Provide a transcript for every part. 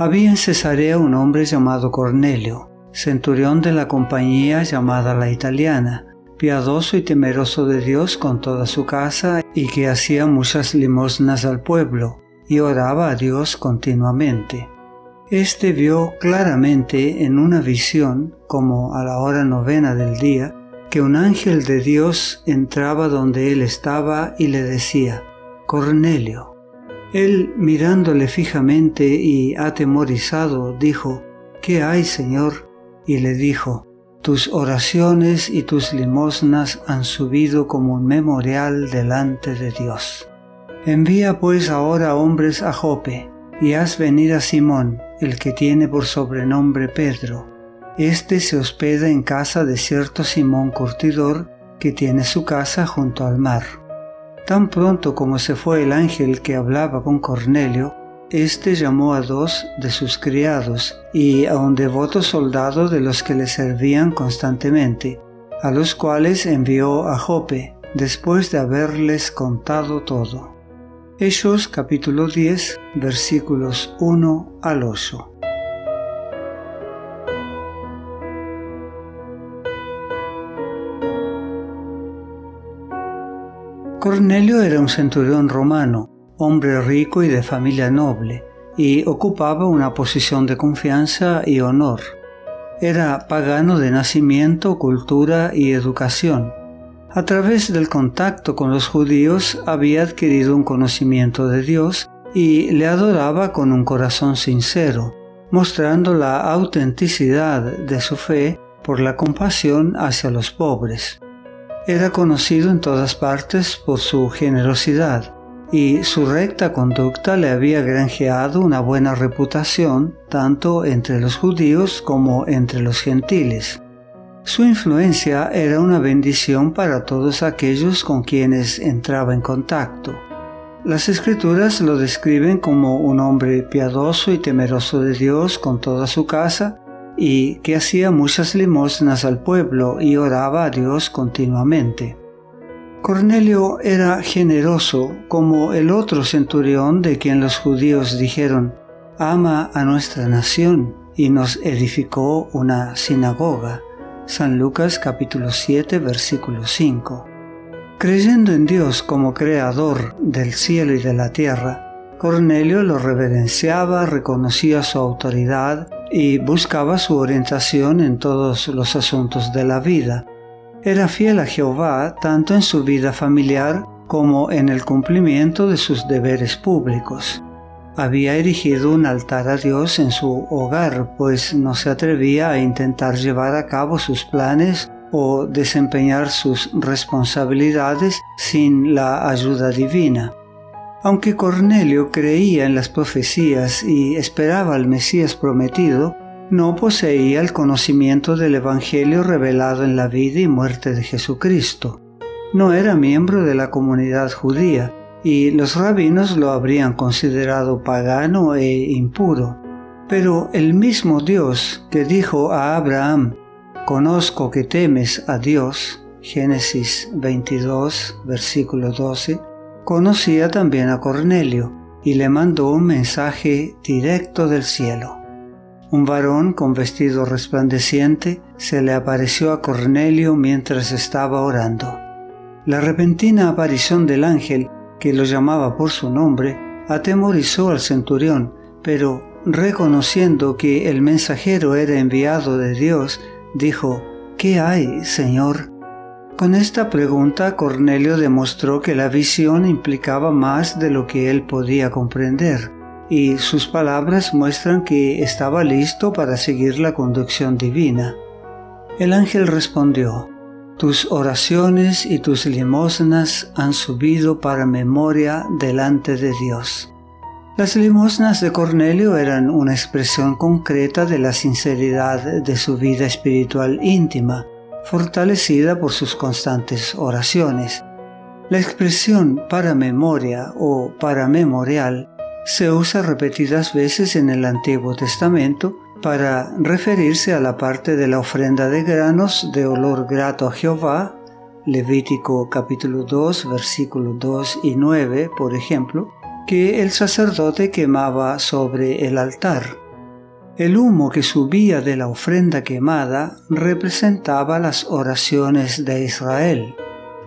Había en Cesarea un hombre llamado Cornelio, centurión de la compañía llamada la italiana, piadoso y temeroso de Dios con toda su casa y que hacía muchas limosnas al pueblo y oraba a Dios continuamente. Este vio claramente en una visión, como a la hora novena del día, que un ángel de Dios entraba donde él estaba y le decía, Cornelio. Él, mirándole fijamente y atemorizado, dijo, ¿Qué hay, Señor? Y le dijo, Tus oraciones y tus limosnas han subido como un memorial delante de Dios. Envía pues ahora hombres a Jope, y haz venir a Simón, el que tiene por sobrenombre Pedro. Este se hospeda en casa de cierto Simón Curtidor, que tiene su casa junto al mar. Tan pronto como se fue el ángel que hablaba con Cornelio, éste llamó a dos de sus criados y a un devoto soldado de los que le servían constantemente, a los cuales envió a Jope, después de haberles contado todo. Hechos capítulo 10 versículos 1 al 8. Cornelio era un centurión romano, hombre rico y de familia noble, y ocupaba una posición de confianza y honor. Era pagano de nacimiento, cultura y educación a través del contacto con los judíos había adquirido un conocimiento de Dios y le adoraba con un corazón sincero, mostrando la autenticidad de su fe por la compasión hacia los pobres. Era conocido en todas partes por su generosidad y su recta conducta le había granjeado una buena reputación tanto entre los judíos como entre los gentiles. Su influencia era una bendición para todos aquellos con quienes entraba en contacto. Las escrituras lo describen como un hombre piadoso y temeroso de Dios con toda su casa y que hacía muchas limosnas al pueblo y oraba a Dios continuamente. Cornelio era generoso como el otro centurión de quien los judíos dijeron, ama a nuestra nación y nos edificó una sinagoga. San Lucas capítulo 7 versículo 5. Creyendo en Dios como creador del cielo y de la tierra, Cornelio lo reverenciaba, reconocía su autoridad y buscaba su orientación en todos los asuntos de la vida. Era fiel a Jehová tanto en su vida familiar como en el cumplimiento de sus deberes públicos había erigido un altar a Dios en su hogar, pues no se atrevía a intentar llevar a cabo sus planes o desempeñar sus responsabilidades sin la ayuda divina. Aunque Cornelio creía en las profecías y esperaba al Mesías prometido, no poseía el conocimiento del Evangelio revelado en la vida y muerte de Jesucristo. No era miembro de la comunidad judía, y los rabinos lo habrían considerado pagano e impuro. Pero el mismo Dios que dijo a Abraham, conozco que temes a Dios, Génesis 22, versículo 12, conocía también a Cornelio y le mandó un mensaje directo del cielo. Un varón con vestido resplandeciente se le apareció a Cornelio mientras estaba orando. La repentina aparición del ángel que lo llamaba por su nombre, atemorizó al centurión, pero reconociendo que el mensajero era enviado de Dios, dijo, ¿Qué hay, Señor? Con esta pregunta Cornelio demostró que la visión implicaba más de lo que él podía comprender, y sus palabras muestran que estaba listo para seguir la conducción divina. El ángel respondió, tus oraciones y tus limosnas han subido para memoria delante de Dios. Las limosnas de Cornelio eran una expresión concreta de la sinceridad de su vida espiritual íntima, fortalecida por sus constantes oraciones. La expresión para memoria o para memorial se usa repetidas veces en el Antiguo Testamento para referirse a la parte de la ofrenda de granos de olor grato a Jehová, Levítico capítulo 2 versículos 2 y 9, por ejemplo, que el sacerdote quemaba sobre el altar. El humo que subía de la ofrenda quemada representaba las oraciones de Israel.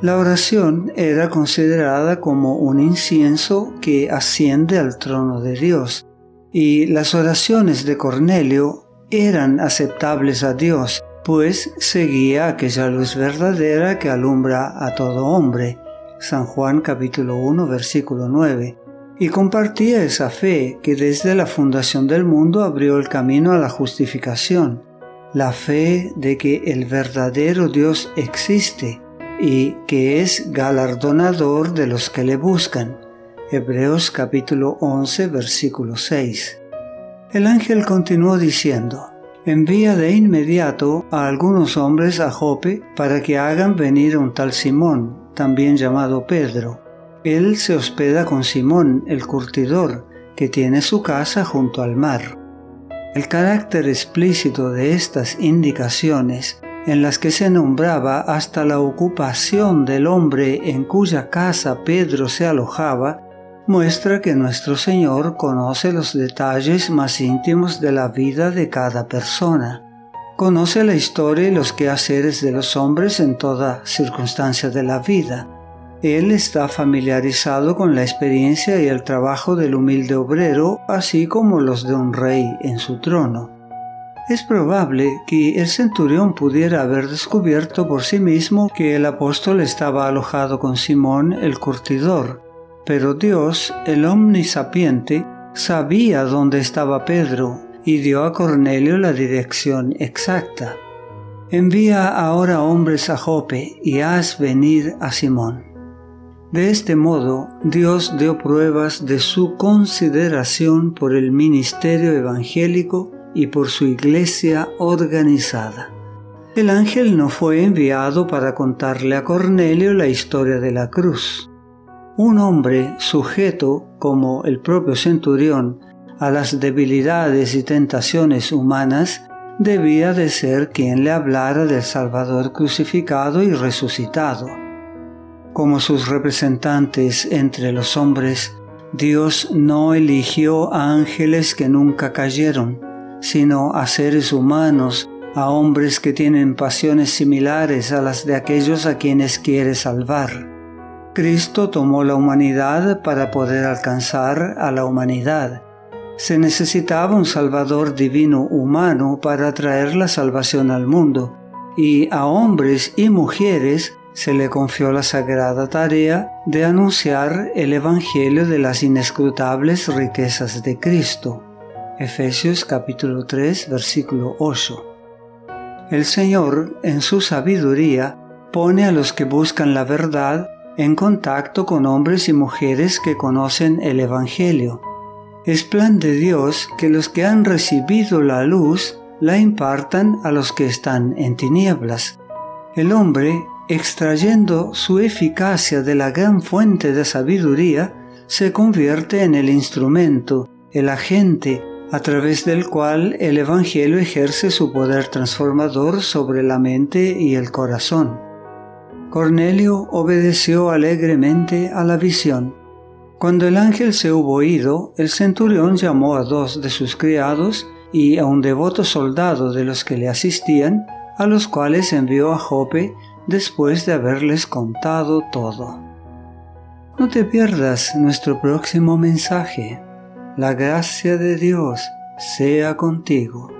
La oración era considerada como un incienso que asciende al trono de Dios, y las oraciones de Cornelio eran aceptables a Dios, pues seguía aquella luz verdadera que alumbra a todo hombre. San Juan capítulo 1 versículo 9 y compartía esa fe que desde la fundación del mundo abrió el camino a la justificación, la fe de que el verdadero Dios existe y que es galardonador de los que le buscan. Hebreos capítulo 11 versículo 6. El ángel continuó diciendo, envía de inmediato a algunos hombres a Jope para que hagan venir un tal Simón, también llamado Pedro él se hospeda con Simón, el curtidor, que tiene su casa junto al mar. El carácter explícito de estas indicaciones, en las que se nombraba hasta la ocupación del hombre en cuya casa Pedro se alojaba, muestra que nuestro Señor conoce los detalles más íntimos de la vida de cada persona. Conoce la historia y los quehaceres de los hombres en toda circunstancia de la vida él está familiarizado con la experiencia y el trabajo del humilde obrero, así como los de un rey en su trono. Es probable que el centurión pudiera haber descubierto por sí mismo que el apóstol estaba alojado con Simón el curtidor, pero Dios, el omnisapiente, sabía dónde estaba Pedro y dio a Cornelio la dirección exacta. Envía ahora hombres a Jope y haz venir a Simón. De este modo, Dios dio pruebas de su consideración por el ministerio evangélico y por su iglesia organizada. El ángel no fue enviado para contarle a Cornelio la historia de la cruz. Un hombre sujeto, como el propio centurión, a las debilidades y tentaciones humanas, debía de ser quien le hablara del Salvador crucificado y resucitado. Como sus representantes entre los hombres, Dios no eligió a ángeles que nunca cayeron, sino a seres humanos, a hombres que tienen pasiones similares a las de aquellos a quienes quiere salvar. Cristo tomó la humanidad para poder alcanzar a la humanidad. Se necesitaba un Salvador divino humano para traer la salvación al mundo, y a hombres y mujeres se le confió la sagrada tarea de anunciar el Evangelio de las inescrutables riquezas de Cristo. Efesios capítulo 3 versículo 8. El Señor, en su sabiduría, pone a los que buscan la verdad en contacto con hombres y mujeres que conocen el Evangelio. Es plan de Dios que los que han recibido la luz la impartan a los que están en tinieblas. El hombre extrayendo su eficacia de la gran fuente de sabiduría, se convierte en el instrumento, el agente, a través del cual el Evangelio ejerce su poder transformador sobre la mente y el corazón. Cornelio obedeció alegremente a la visión. Cuando el ángel se hubo ido, el centurión llamó a dos de sus criados y a un devoto soldado de los que le asistían, a los cuales envió a Jope después de haberles contado todo. No te pierdas nuestro próximo mensaje. La gracia de Dios sea contigo.